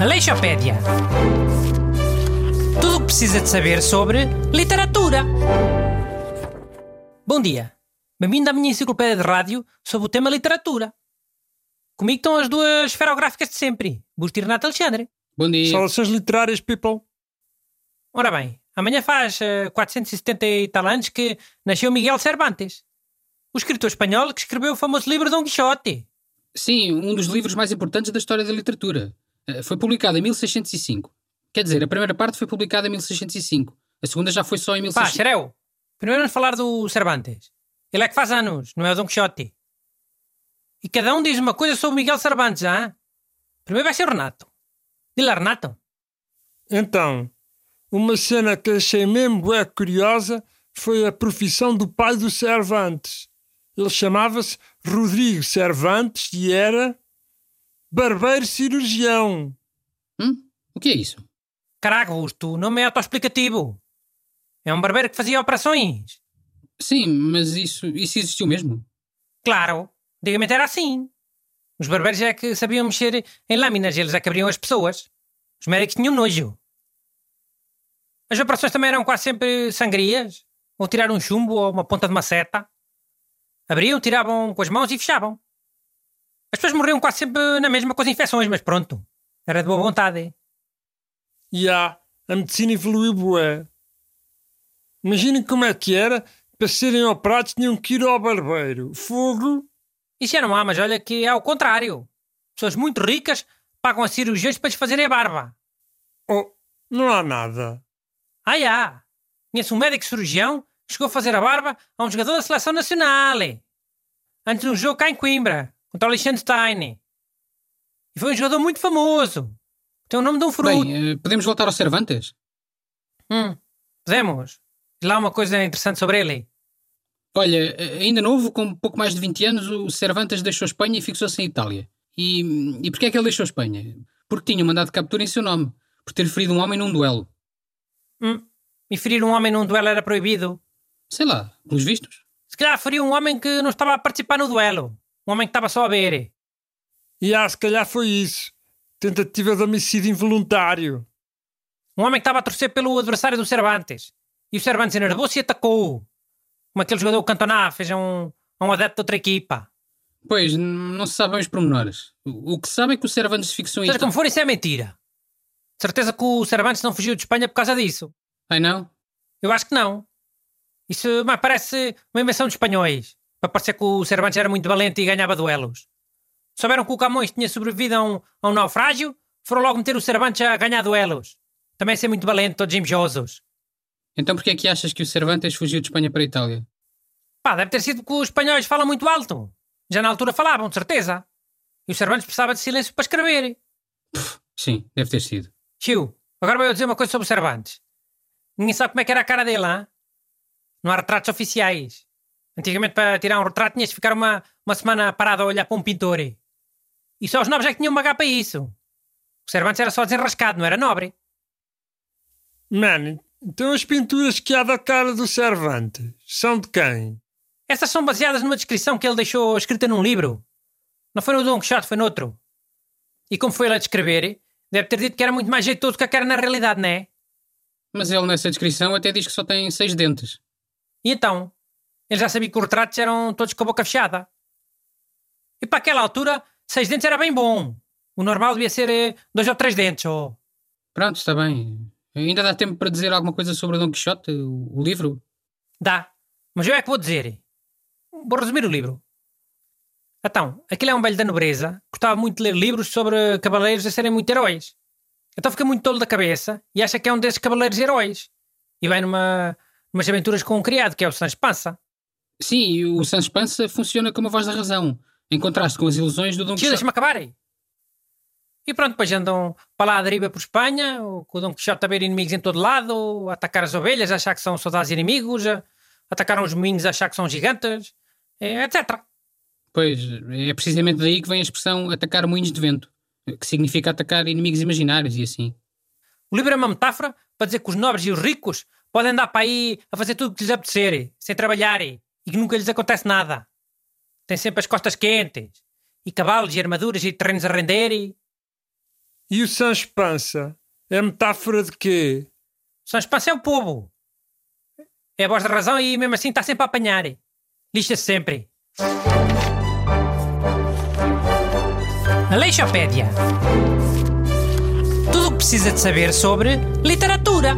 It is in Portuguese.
Aleixopédia. Tudo o que precisa de saber sobre literatura. Bom dia. Bem-vindo à minha enciclopédia de rádio sobre o tema literatura. Comigo estão as duas esferográficas de sempre, Busto e Renato Alexandre. Bom dia. Saudações literárias, people. Ora bem, amanhã faz uh, 470 e tal anos que nasceu Miguel Cervantes, o escritor espanhol que escreveu o famoso livro Dom Quixote. Sim, um dos livros mais importantes da história da literatura. Uh, foi publicado em 1605. Quer dizer, a primeira parte foi publicada em 1605. A segunda já foi só em Pá, 1605. Xereu, primeiro vamos falar do Cervantes. Ele é que faz anos, não é o Dom Quixote. E cada um diz uma coisa sobre Miguel Cervantes, ah? Primeiro vai ser o Renato. Dile Renato. Então, uma cena que achei mesmo bué curiosa foi a profissão do pai do Cervantes. Ele chamava-se Rodrigo Cervantes e era barbeiro cirurgião. Hum? O que é isso? Caraca, Augusto, o nome é autoexplicativo. É um barbeiro que fazia operações. Sim, mas isso, isso existiu mesmo? Claro, antigamente era assim. Os barbeiros é que sabiam mexer em lâminas, eles é que abriam as pessoas. Os médicos tinham nojo. As operações também eram quase sempre sangrias, ou tirar um chumbo ou uma ponta de uma seta. Abriam, tiravam com as mãos e fechavam. As pessoas morriam quase sempre na mesma com as infecções, mas pronto, era de boa vontade. E há, a medicina evoluiu bué. Imaginem como é que era, para serem operados tinham que ir ao barbeiro. Fogo. Isso já não há, mas olha que é ao contrário. Pessoas muito ricas pagam a cirurgiões para lhes fazerem a barba. Oh, não há nada. Ah, já. Conheço um médico cirurgião chegou a fazer a barba a um jogador da seleção nacional. Antes de um jogo cá em Coimbra, contra o Liechtenstein. E foi um jogador muito famoso. Tem o nome de um fruto. Bem, eh, podemos voltar ao Cervantes? Hum, podemos. Diz lá uma coisa interessante sobre ele. Olha, eh, ainda novo, com pouco mais de 20 anos, o Cervantes deixou Espanha e fixou-se em Itália. E, e porquê é que ele deixou Espanha? Porque tinha um mandado de captura em seu nome, por ter ferido um homem num duelo. Hum, e ferir um homem num duelo era proibido. Sei lá, pelos vistos. Se calhar feriu um homem que não estava a participar no duelo. Um homem que estava só a ver. E ah, se calhar foi isso. Tentativa de homicídio involuntário. Um homem que estava a torcer pelo adversário do Cervantes. E o Cervantes enervou-se e atacou. Como aquele jogador Cantona fez a um, a um adepto de outra equipa. Pois, não se sabem os pormenores. O, que se sabe é que o Cervantes fixou em Seja como for, isso é mentira. De certeza que o Cervantes não fugiu de Espanha por causa disso. Ai não? Eu acho que não. Isso mas parece uma invenção de espanhóis. Para parecer que o Cervantes era muito valente e ganhava duelos. Souberam que o Camões tinha sobrevivido a um, a um naufrágio, foram logo meter o Cervantes a ganhar duelos. Também ser muito valente, todos invejosos. Então porquê é que achas que o Cervantes fugiu de Espanha para a Itália? Pá, deve ter sido porque os espanhóis falam muito alto. Já na altura falavam, de certeza. E o Cervantes precisava de silêncio para escrever. Sim, deve ter sido. Tio, agora vou-eu dizer uma coisa sobre o Cervantes. Ninguém sabe como é que era a cara dele, hein? Não há retratos oficiais. Antigamente, para tirar um retrato, tinhas de ficar uma, uma semana parado a olhar para um pintor. E só os nobres é que tinham pagar para isso. O Cervantes era só desenrascado, não era nobre. Mano, então as pinturas que há da cara do Cervantes são de quem? Essas são baseadas numa descrição que ele deixou escrita num livro. Não foi no Dom Quixote, foi noutro. E como foi ele a descrever, deve ter dito que era muito mais jeitoso do que era na realidade, não é? Mas ele nessa descrição até diz que só tem seis dentes. E então? Ele já sabia que os retratos eram todos com a boca fechada. E para aquela altura, seis dentes era bem bom. O normal devia ser eh, dois ou três dentes. Oh. Pronto, está bem. Ainda dá tempo para dizer alguma coisa sobre o Dom Quixote, o, o livro? Dá. Mas eu é que vou dizer. Vou resumir o livro. Então, aquele é um velho da nobreza, gostava muito de ler livros sobre cavaleiros a serem muito heróis. Então fica muito tolo da cabeça e acha que é um desses cavaleiros heróis. E vai numa, numas aventuras com um criado, que é o Sancho Pança. Sim, e o Sancho Pança funciona como a voz da razão, em contraste com as ilusões do Dom Quixote. deixa-me acabar aí. E pronto, depois andam para lá à deriva por Espanha, com o Dom Quixote a ver inimigos em todo lado, a atacar as ovelhas, a achar que são soldados inimigos, a atacar uns moinhos, a achar que são gigantes, etc. Pois, é precisamente daí que vem a expressão atacar moinhos de vento, que significa atacar inimigos imaginários e assim. O livro é uma metáfora para dizer que os nobres e os ricos podem andar para aí a fazer tudo o que lhes apetecer, sem trabalhar, e que nunca lhes acontece nada. Têm sempre as costas quentes. e cavalos e armaduras e terrenos a render e... E o Sans Pança é metáfora de quê? São Espança é o povo. É a voz da razão e mesmo assim está sempre a apanhar. Lixa-se sempre. Aleixopédia. Tudo o que precisa de saber sobre literatura.